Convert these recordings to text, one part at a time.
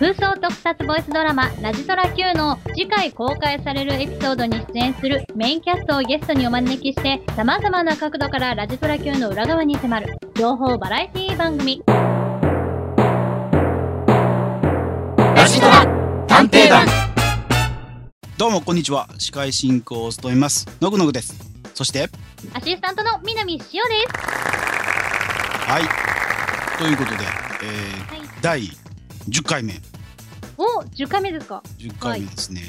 空想特撮ボイスドラマ「ラジトラ Q」の次回公開されるエピソードに出演するメインキャストをゲストにお招きして様々な角度からラジトラ Q の裏側に迫る情報バラエティ番組。ラジトラ探偵団。どうもこんにちは。司会進行を務めますのぐのぐです。そしてアシスタントの南しおです。はい。ということで、えーはい。第10回目。お10回目ですか？10回目ですね、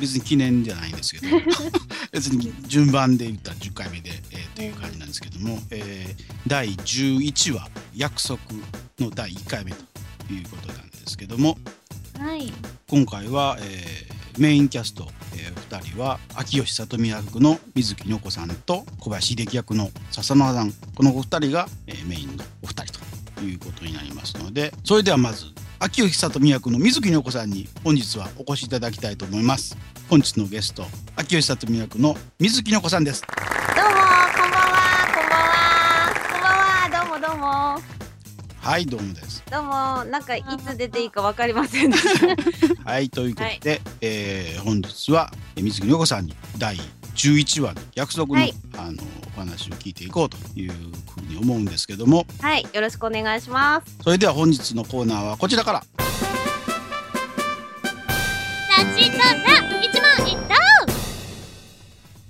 別に記念じゃないんですけど。別に順番で言ったら10回目で、えーという感じなんですけども、えー第11話約束の第1回目ということなんですけどもはい。今回は、えーメインキャスト、え2人は秋吉里美役の水木の子さんと小林秀樹役の笹野さん。このお二人が、えーメインのお二人ということになりますのでそれではまず秋吉里美役の水木の子さんに本日はお越しいただきたいと思います。本日のゲスト秋吉里美役の水木の子さんです。どうもこんばんは。こんばんは。こんばんは。どうもどうも。はいどうもです。どうもなんかいつ出ていいかわかりません はいということで、えー本日はえー水木の子さんに第11話の約束の,、はい。あのお話を聞いていこうというふうに思うんですけども。はいよろしくお願いします。それでは本日のコーナーはこちらから。ラジトラ一問一答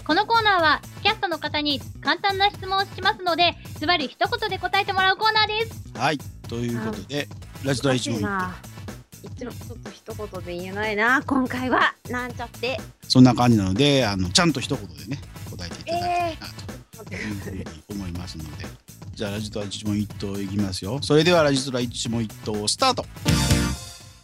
このコーナーはキャストの方に簡単な質問をしますのでズバリ一言で答えてもらうコーナーです。はいということでラジトラ一問一答な一応ちょっと一言で言えないな。今回はなんちゃって。そんな感じなのであのちゃんと一言でね答えていただきたいなというふうに思いますので、じゃあラジトラ一問一答いきますよ。それではラジトラ一問一答スタート。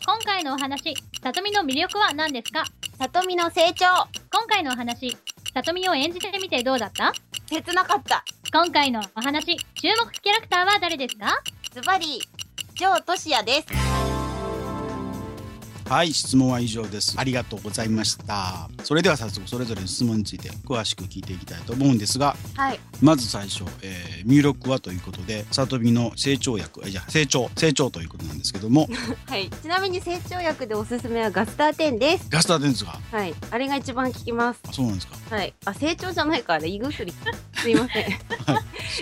今回のお話里見の魅力は何ですか？里見の成長。今回のお話里見を演じてみてどうだった？切なかった。今回のお話注目キャラクターは誰ですか？ズバリジョートシヤですはい質問は以上です。ありがとうございました。それでは早速それぞれの質問について詳しく聞いていきたいと思うんですがはい。まず最初、えー、入力はということで里見の成長役えじゃあ成長成長ということなんですけども。はい。ちなみに成長薬でおすすめはガスター10です。ガスターデンスがはい。あれが一番効きます。あそうなんですか？はい。あ成長じゃないから胃薬。すいません。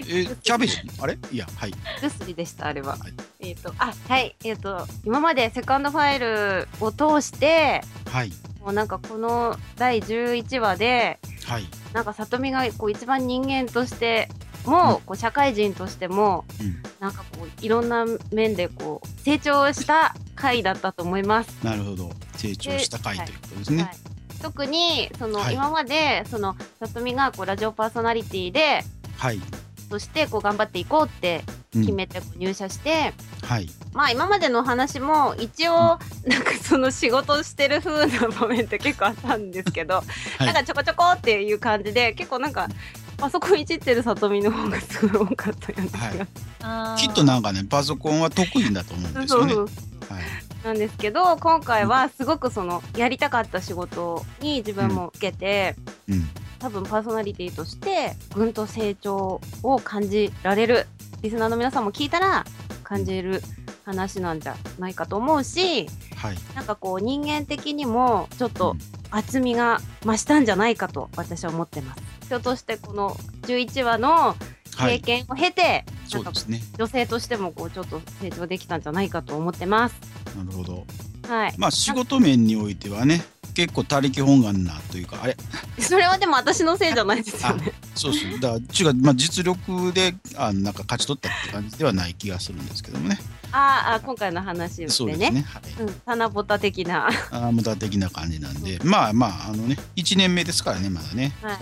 え キャベジあれ？いやはい。薬でしたあれは、はい。えっ、とあはい。えっ、と今までセカンドファイルを通してはい。もうなんかこの第11話ではい。なんか里見がこう一番人間としても、こう社会人としてもうん。なんかこういろんな面でこう成長した回だったと思います。なるほど。成長した回ということですね、はい。特にその、はい。今までその里見がこうラジオパーソナリティではい、としてこう頑張っていこうってうん決めてこう入社して、はい。まあ今までのお話も一応なんかその仕事してる風な場面って結構あったんですけど、はい。なんかちょこちょこっていう感じで結構なんかパソコンいじってる里見の方がすごい多かったような気が、あー。きっとなんかねパソコンは得意だと思うんですよね。そうはい。なんですけど今回はすごくそのやりたかった仕事に自分も受けて、うん。多分パーソナリティとしてぐんと成長を感じられるリスナーの皆さんも聞いたら感じる話なんじゃないかと思うしはいなんかこう人間的にもちょっと厚みが増したんじゃないかと私は思ってます。人としてこの11話のはい経験を経て、なんかそうですね女性としてもこうちょっと成長できたんじゃないかと思ってます。なるほどはい。まあ仕事面においてはね結構他力本願なというかあれ？それはでも私のせいじゃないですよね。そうそうだから違う、まあ、実力であのなんか勝ち取ったって感じではない気がするんですけどもね。あーあ、今回の話でね。そうですね。はい。うん、棚ぼた的な。あー無駄的な感じなんで。まあまああのね1年目ですからねまだね。はい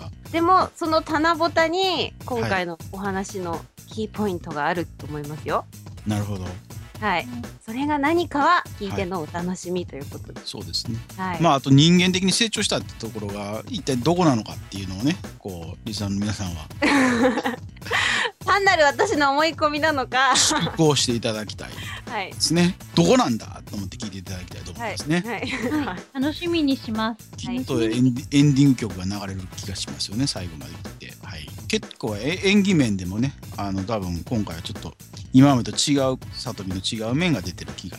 はでも、その棚ぼたに今回のお話のキーポイントがあると思いますよ。なるほどはい。それが何かは聞いてのお楽しみということで。そうですねはい。まああと人間的に成長したってところが一体どこなのかっていうのをねこうリスナーの皆さんは 単なる私の思い込みなのか。こうしていただきたい はいで。すねどこなんだと思って聞いていただきたいと思いますね、はい。はい。楽しみにしますきっとエンディエンディング曲が流れる気がしますよね最後まで聞いて、はい、結構え演技面でもねあの多分今回はちょっと今までと違う里見の違う面が出てる気が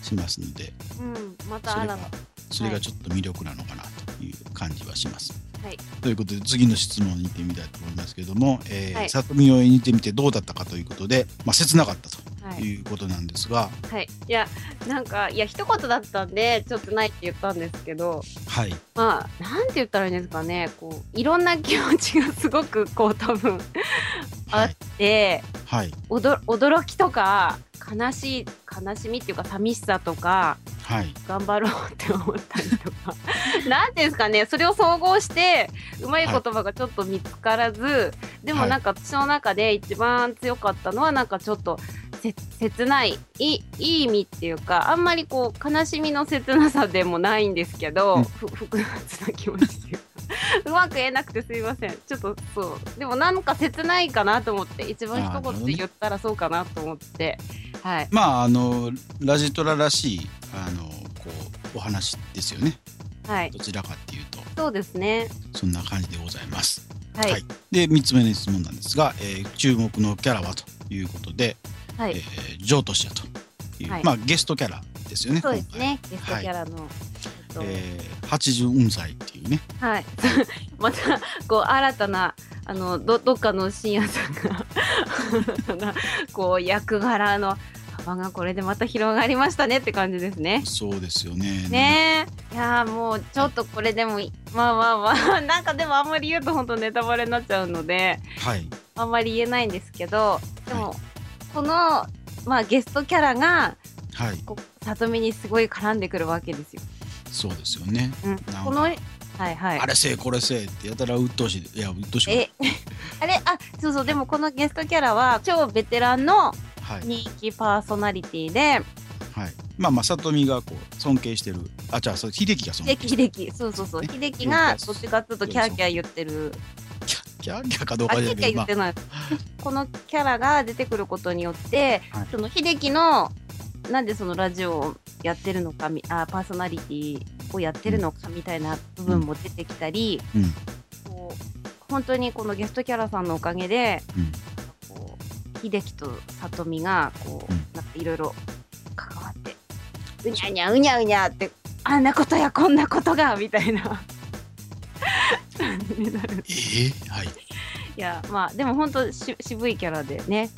しますので。うん、また新たそれがちょっと魅力なのかなという感じはします。はい。ということで次の質問に行ってみたいと思いますけれども、えーはい。里見を演じてみてどうだったかということで、まあ、切なかったとはい、いうことなんですが、はい、いやなんかいや一言だったんでちょっとないって言ったんですけどはい、まあなんて言ったらいいんですかね。こういろんな気持ちがすごくこう多分あっはい、て、はい、おど驚きとか悲しい悲しみっていうか寂しさとかはい、頑張ろうって思ったりとか。なんていうんですかね。それを総合してうまい言葉がちょっと見つからず、でもなんか私の中で一番強かったのはなんかちょっとせ切ないいいいい意味っていうかあんまりこう悲しみの切なさでもないんですけど、うん。ふ複雑な気持ちっていうか。うまく言えなくてすいません。ちょっとそう。でもなんか切ないかなと思って一番一言で言ったらそうかなと思って、はい。まああのラジトラらしいあのこうお話ですよねはいどちらかっていうとそうですねそんな感じでございます。はいはいで3つ目の質問なんですが、えー注目のキャラはということで、はい、えージョートシアという、はいまあゲストキャラですよね。そうですね、ゲストキャラの。えっとえー、80歳っていうね。はい。また、こう、新たな、あの、ど、どっかの深夜さんが こう、役柄の幅がこれでまた広がりましたねって感じですね。そうですよね。ね。いやもう、ちょっとこれでもい、まあまあまあ、なんかでもあんまり言うと本当ネタバレになっちゃうので、はい。あんまり言えないんですけど、でも、はこの、まあ、ゲストキャラが、はい。こ、里見にすごい絡んでくるわけですよ。そうですよね。うん。この、はいはい。あれせえこれせえってやたら鬱陶しい。いや鬱陶しい。え、あれ、あ、そうそう、でもこのゲストキャラは超ベテランの。人気パーソナリティで、はい。まあまあ里見がこう尊敬してる。あ、じゃあそう秀樹が尊敬秀してる。樹、秀樹、そうそうそう、ね。秀樹がどっちかっていうとキャーキャー言ってる、キャキャーキャーかどうあ、キャーキャーかじゃないけど、ま言ってない。このキャラが出てくることによって、はい。その秀樹の、なんでそのラジオをやってるのかみあ、パーソナリティをやってるのかみたいな部分も出てきたり、うん。こう本当にこのゲストキャラさんのおかげで、うん秀樹と里美がこう、うんなんかいろいろ関わってうにゃうにゃうにゃうにゃってあんなことやこんなことがみたいなになるえー、はい。いやまあでも本当し渋いキャラでね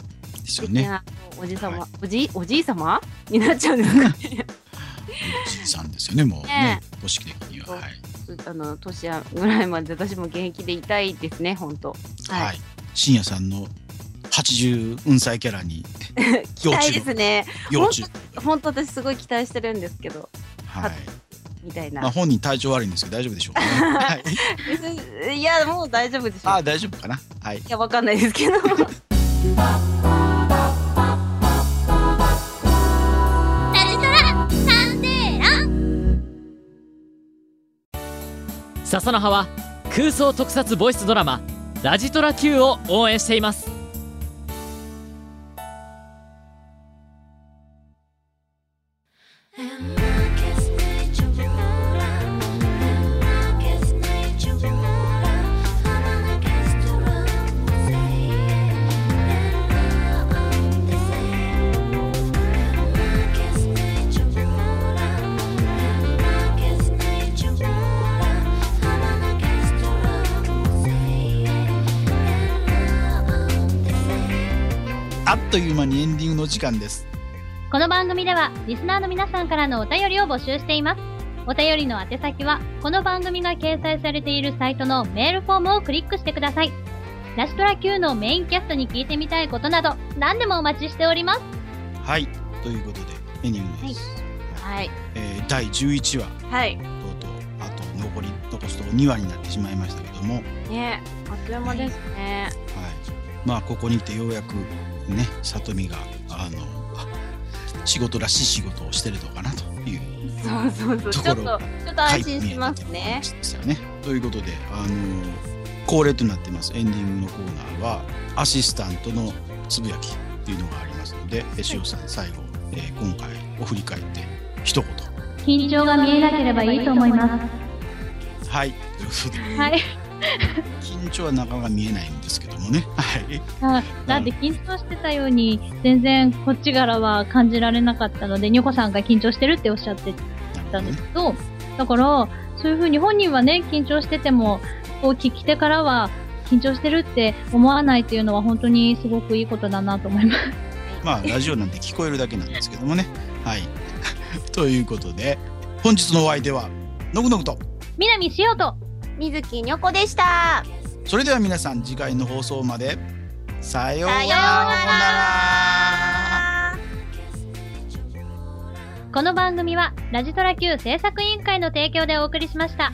ですよね。おじさま、はいおじおじいさま？になっちゃうんですかねおじいさんですよね。もうねね、公式的には。はい。あの年やぐらいまで私も現役でいたいですね本当はい、はい。深夜さんの80運歳キャラに 期待ですね。本当私すごい期待してるんですけどはい。みたいな、まあ本人体調悪いんですけど大丈夫でしょうかね。はい。いやもう大丈夫でしょあ、大丈夫かな？はい。いやわかんないですけど笹の葉は空想特撮ボイスドラマ「ラジトラ Q」を応援していますあっという間にエンディングの時間です。この番組ではリスナーの皆さんからのお便りを募集しています。お便りの宛先は、この番組が掲載されているサイトのメールフォームをクリックしてください。ラシトラ Q のメインキャストに聞いてみたいことなど、何でもお待ちしております。はい。ということでエンディングです。はいえー第11話はいとうとうあと残り残すとこ2話になってしまいましたけども、はい。ねあっという間ですねまあここに来てようやくね里美があのあ仕事らしい仕事をしてるのかなというそうそうそうちょっとちょっと安心しますねですよね。ということで、あの恒例となっていますエンディングのコーナーはアシスタントのつぶやきというのがありますので、え塩さん最後、えー今回を振り返って一言。緊張が見えなければいいと思いまはい。はい。緊張はなかなか見えないんですけどもね。はい。あだって緊張してたように、全然こっちからは感じられなかったので、ニョコさんが緊張してるっておっしゃってたんですけど、だから、そういうふうに本人はね、緊張してても、こう聞き手からは、緊張してるって思わないっていうのは本当にすごくいいことだなと思います。まあラジオなんて聞こえるだけなんですけどもね。はい。ということで本日のお相手はのぐのぐと。南しようと、水木にょこでした。それでは皆さん次回の放送までさようさようなら。この番組はラジトラ Q 制作委員会の提供でお送りしました。